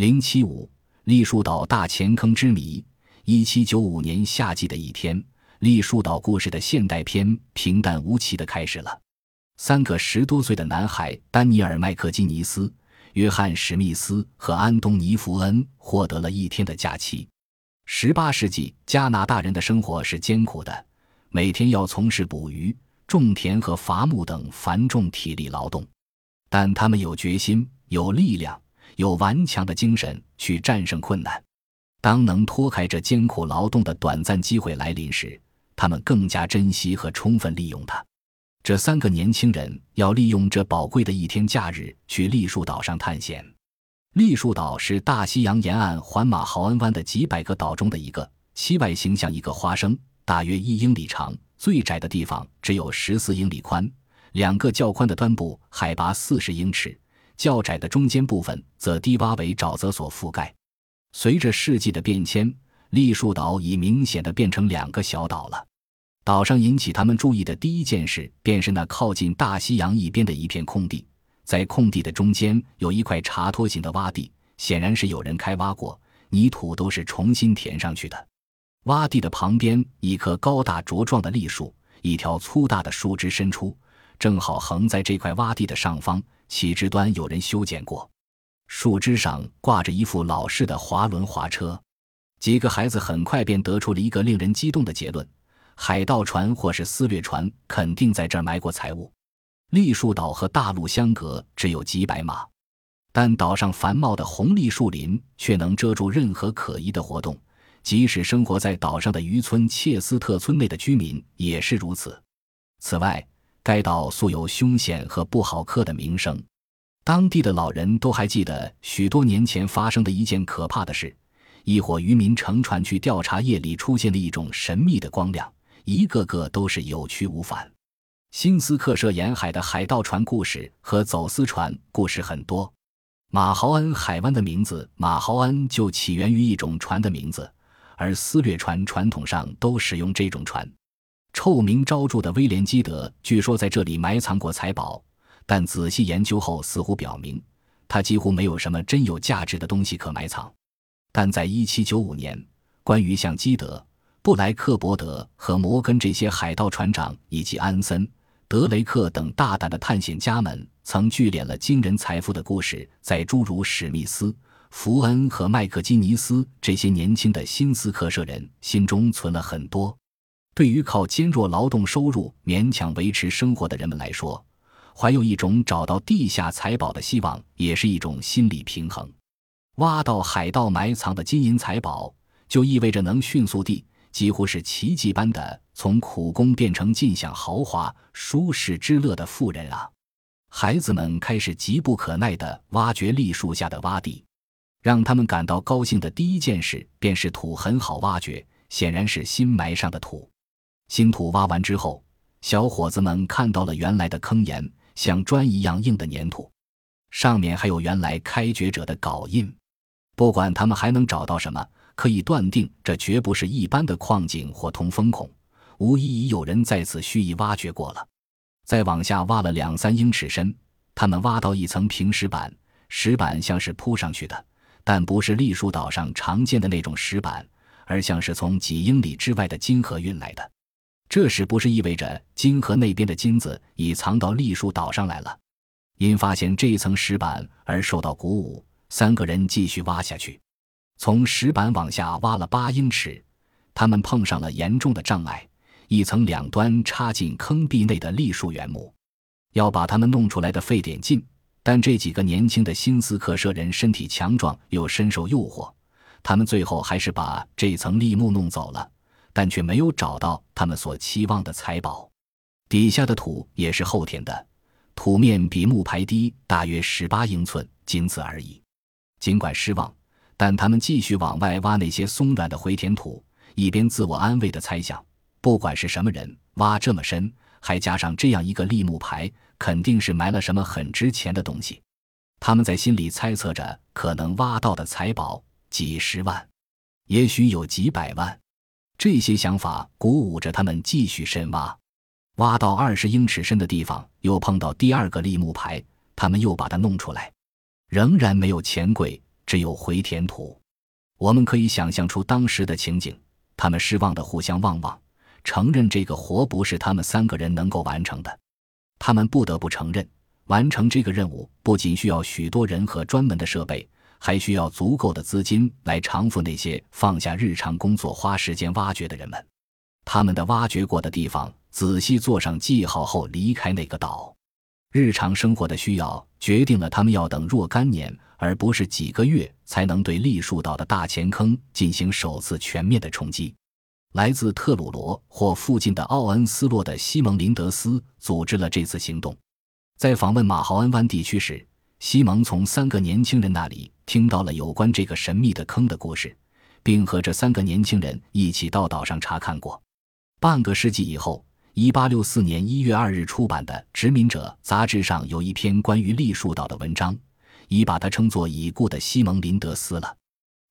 零七五栗树岛大钱坑之谜。一七九五年夏季的一天，栗树岛故事的现代篇平淡无奇的开始了。三个十多岁的男孩丹尼尔·麦克基尼斯、约翰·史密斯和安东尼·福恩获得了一天的假期。十八世纪加拿大人的生活是艰苦的，每天要从事捕鱼、种田和伐木等繁重体力劳动，但他们有决心、有力量、有顽强的精神去战胜困难。当能脱开这艰苦劳动的短暂机会来临时，他们更加珍惜和充分利用它。这三个年轻人要利用这宝贵的一天假日去栗树岛上探险。栗树岛是大西洋沿岸环马豪恩湾的几百个岛中的一个，其外形像一个花生，大约一英里长，最窄的地方只有十四英里宽，两个较宽的端部海拔四十英尺，较窄的中间部分则低洼为沼泽所覆盖。随着世纪的变迁，栗树岛已明显的变成两个小岛了。岛上引起他们注意的第一件事，便是那靠近大西洋一边的一片空地。在空地的中间有一块茶托形的洼地，显然是有人开挖过，泥土都是重新填上去的。洼地的旁边，一棵高大茁壮的栗树，一条粗大的树枝伸出，正好横在这块洼地的上方，其枝端有人修剪过。树枝上挂着一副老式的滑轮滑车。几个孩子很快便得出了一个令人激动的结论。海盗船或是私掠船肯定在这儿埋过财物。栗树岛和大陆相隔只有几百码，但岛上繁茂的红栗树林却能遮住任何可疑的活动，即使生活在岛上的渔村切斯特村内的居民也是如此。此外，该岛素有凶险和不好客的名声，当地的老人都还记得许多年前发生的一件可怕的事：一伙渔民乘船去调查，夜里出现的一种神秘的光亮。一个个都是有去无返。新斯克舍沿海的海盗船故事和走私船故事很多。马豪恩海湾的名字马豪恩就起源于一种船的名字，而私掠船传统上都使用这种船。臭名昭著的威廉基德据说在这里埋藏过财宝，但仔细研究后似乎表明，他几乎没有什么真有价值的东西可埋藏。但在1795年，关于像基德。布莱克伯德和摩根这些海盗船长，以及安森、德雷克等大胆的探险家们，曾聚敛了惊人财富的故事，在诸如史密斯、福恩和麦克基尼斯这些年轻的新斯科舍人心中存了很多。对于靠坚弱劳动收入勉强维持生活的人们来说，怀有一种找到地下财宝的希望，也是一种心理平衡。挖到海盗埋藏的金银财宝，就意味着能迅速地。几乎是奇迹般的从苦工变成尽享豪华舒适之乐的富人啊！孩子们开始急不可耐地挖掘栗树下的洼地，让他们感到高兴的第一件事便是土很好挖掘，显然是新埋上的土。新土挖完之后，小伙子们看到了原来的坑岩，像砖一样硬的粘土，上面还有原来开掘者的镐印。不管他们还能找到什么。可以断定，这绝不是一般的矿井或通风孔，无疑已有人在此蓄意挖掘过了。再往下挖了两三英尺深，他们挖到一层平石板，石板像是铺上去的，但不是栗树岛上常见的那种石板，而像是从几英里之外的金河运来的。这是不是意味着金河那边的金子已藏到栗树岛上来了？因发现这一层石板而受到鼓舞，三个人继续挖下去。从石板往下挖了八英尺，他们碰上了严重的障碍，一层两端插进坑壁内的栗树原木，要把他们弄出来的费点劲。但这几个年轻的新斯克舍人身体强壮，又深受诱惑，他们最后还是把这层栗木弄走了，但却没有找到他们所期望的财宝。底下的土也是后填的，土面比木牌低大约十八英寸，仅此而已。尽管失望。但他们继续往外挖那些松软的回填土，一边自我安慰地猜想：不管是什么人挖这么深，还加上这样一个立木牌，肯定是埋了什么很值钱的东西。他们在心里猜测着，可能挖到的财宝几十万，也许有几百万。这些想法鼓舞着他们继续深挖。挖到二十英尺深的地方，又碰到第二个立木牌，他们又把它弄出来，仍然没有钱柜。只有回填土。我们可以想象出当时的情景：他们失望的互相望望，承认这个活不是他们三个人能够完成的。他们不得不承认，完成这个任务不仅需要许多人和专门的设备，还需要足够的资金来偿付那些放下日常工作、花时间挖掘的人们。他们的挖掘过的地方，仔细做上记号后离开那个岛。日常生活的需要决定了他们要等若干年，而不是几个月，才能对栗树岛的大钱坑进行首次全面的冲击。来自特鲁罗或附近的奥恩斯洛的西蒙林德斯组织了这次行动。在访问马豪恩湾地区时，西蒙从三个年轻人那里听到了有关这个神秘的坑的故事，并和这三个年轻人一起到岛上查看过。半个世纪以后。一八六四年一月二日出版的《殖民者》杂志上有一篇关于栗树岛的文章，已把它称作已故的西蒙林德斯了。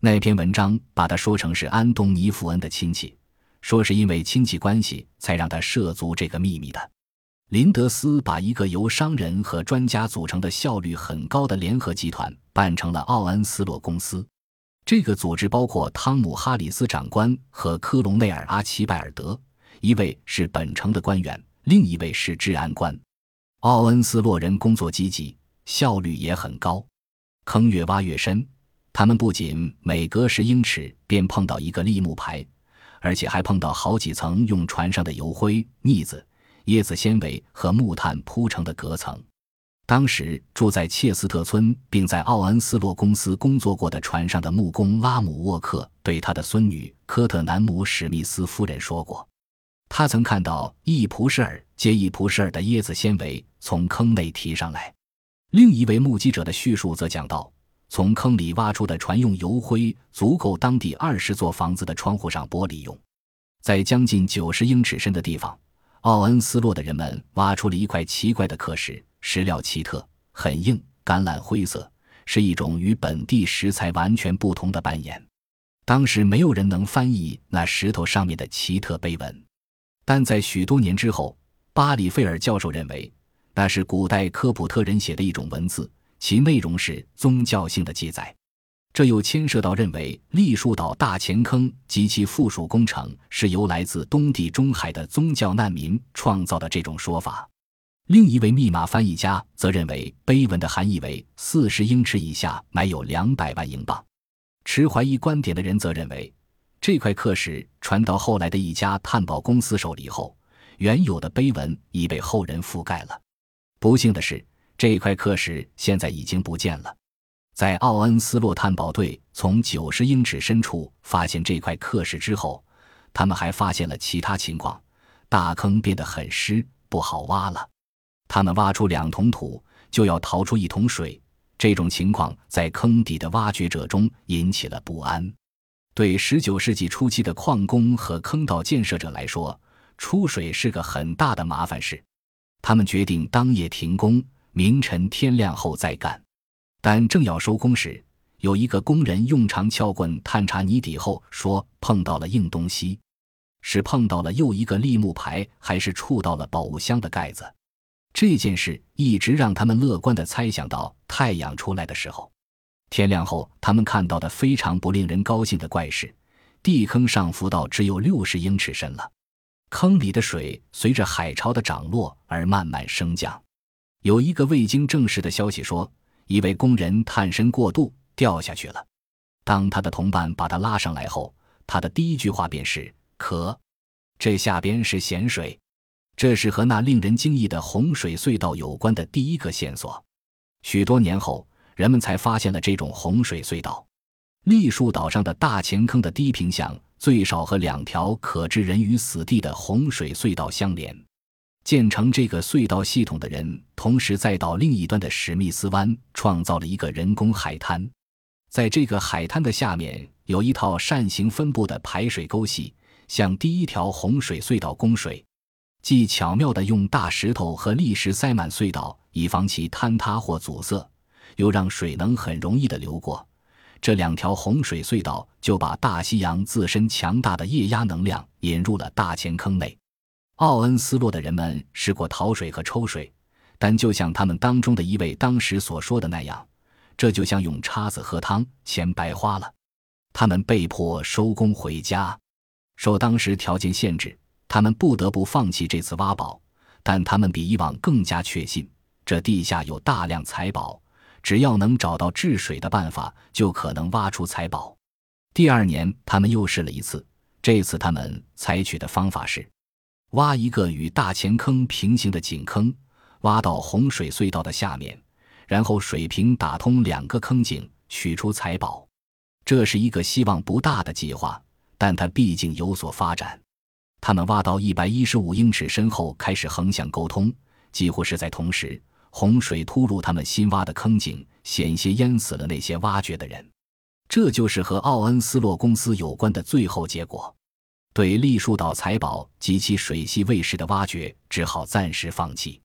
那篇文章把他说成是安东尼福恩的亲戚，说是因为亲戚关系才让他涉足这个秘密的。林德斯把一个由商人和专家组成的效率很高的联合集团办成了奥恩斯洛公司。这个组织包括汤姆哈里斯长官和科隆内尔阿奇拜尔德。一位是本城的官员，另一位是治安官。奥恩斯洛人工作积极，效率也很高。坑越挖越深，他们不仅每隔十英尺便碰到一个立木牌，而且还碰到好几层用船上的油灰、腻子、椰子纤维和木炭铺成的隔层。当时住在切斯特村并在奥恩斯洛公司工作过的船上的木工拉姆沃克对他的孙女科特南姆史密斯夫人说过。他曾看到一蒲什尔接一蒲什尔的椰子纤维从坑内提上来。另一位目击者的叙述则讲到，从坑里挖出的船用油灰足够当地二十座房子的窗户上玻璃用。在将近九十英尺深的地方，奥恩斯洛的人们挖出了一块奇怪的刻石，石料奇特，很硬，橄榄灰色，是一种与本地石材完全不同的斑岩。当时没有人能翻译那石头上面的奇特碑文。但在许多年之后，巴里费尔教授认为那是古代科普特人写的一种文字，其内容是宗教性的记载。这又牵涉到认为栗树岛大钱坑及其附属工程是由来自东地中海的宗教难民创造的这种说法。另一位密码翻译家则认为碑文的含义为四十英尺以下埋有两百万英镑。持怀疑观点的人则认为。这块刻石传到后来的一家探宝公司手里后，原有的碑文已被后人覆盖了。不幸的是，这块刻石现在已经不见了。在奥恩斯洛探宝队从九十英尺深处发现这块刻石之后，他们还发现了其他情况：大坑变得很湿，不好挖了。他们挖出两桶土，就要逃出一桶水。这种情况在坑底的挖掘者中引起了不安。对十九世纪初期的矿工和坑道建设者来说，出水是个很大的麻烦事。他们决定当夜停工，明晨天亮后再干。但正要收工时，有一个工人用长撬棍探查泥底后说碰到了硬东西，是碰到了又一个立木牌，还是触到了宝物箱的盖子？这件事一直让他们乐观地猜想到太阳出来的时候。天亮后，他们看到的非常不令人高兴的怪事：地坑上浮到只有六十英尺深了，坑里的水随着海潮的涨落而慢慢升降。有一个未经证实的消息说，一位工人探身过度掉下去了。当他的同伴把他拉上来后，他的第一句话便是：“可，这下边是咸水。”这是和那令人惊异的洪水隧道有关的第一个线索。许多年后。人们才发现了这种洪水隧道。栗树岛上的大钱坑的低平巷最少和两条可置人于死地的洪水隧道相连。建成这个隧道系统的人，同时在岛另一端的史密斯湾创造了一个人工海滩。在这个海滩的下面有一套扇形分布的排水沟系，向第一条洪水隧道供水。既巧妙地用大石头和砾石塞满隧道，以防其坍塌或阻塞。又让水能很容易地流过，这两条洪水隧道就把大西洋自身强大的液压能量引入了大钱坑内。奥恩斯洛的人们试过淘水和抽水，但就像他们当中的一位当时所说的那样，这就像用叉子喝汤，钱白花了。他们被迫收工回家。受当时条件限制，他们不得不放弃这次挖宝。但他们比以往更加确信，这地下有大量财宝，只要能找到治水的办法，就可能挖出财宝。第二年，他们又试了一次。这次，他们采取的方法是挖一个与大钱坑平行的井坑，挖到洪水隧道的下面，然后水平打通两个坑井，取出财宝。这是一个希望不大的计划，但它毕竟有所发展。他们挖到一百一十五英尺深后，开始横向沟通。几乎是在同时，洪水突入他们新挖的坑井，险些淹死了那些挖掘的人。这就是和奥恩斯洛公司有关的最后结果。对栗树岛财宝及其水系卫士的挖掘，只好暂时放弃。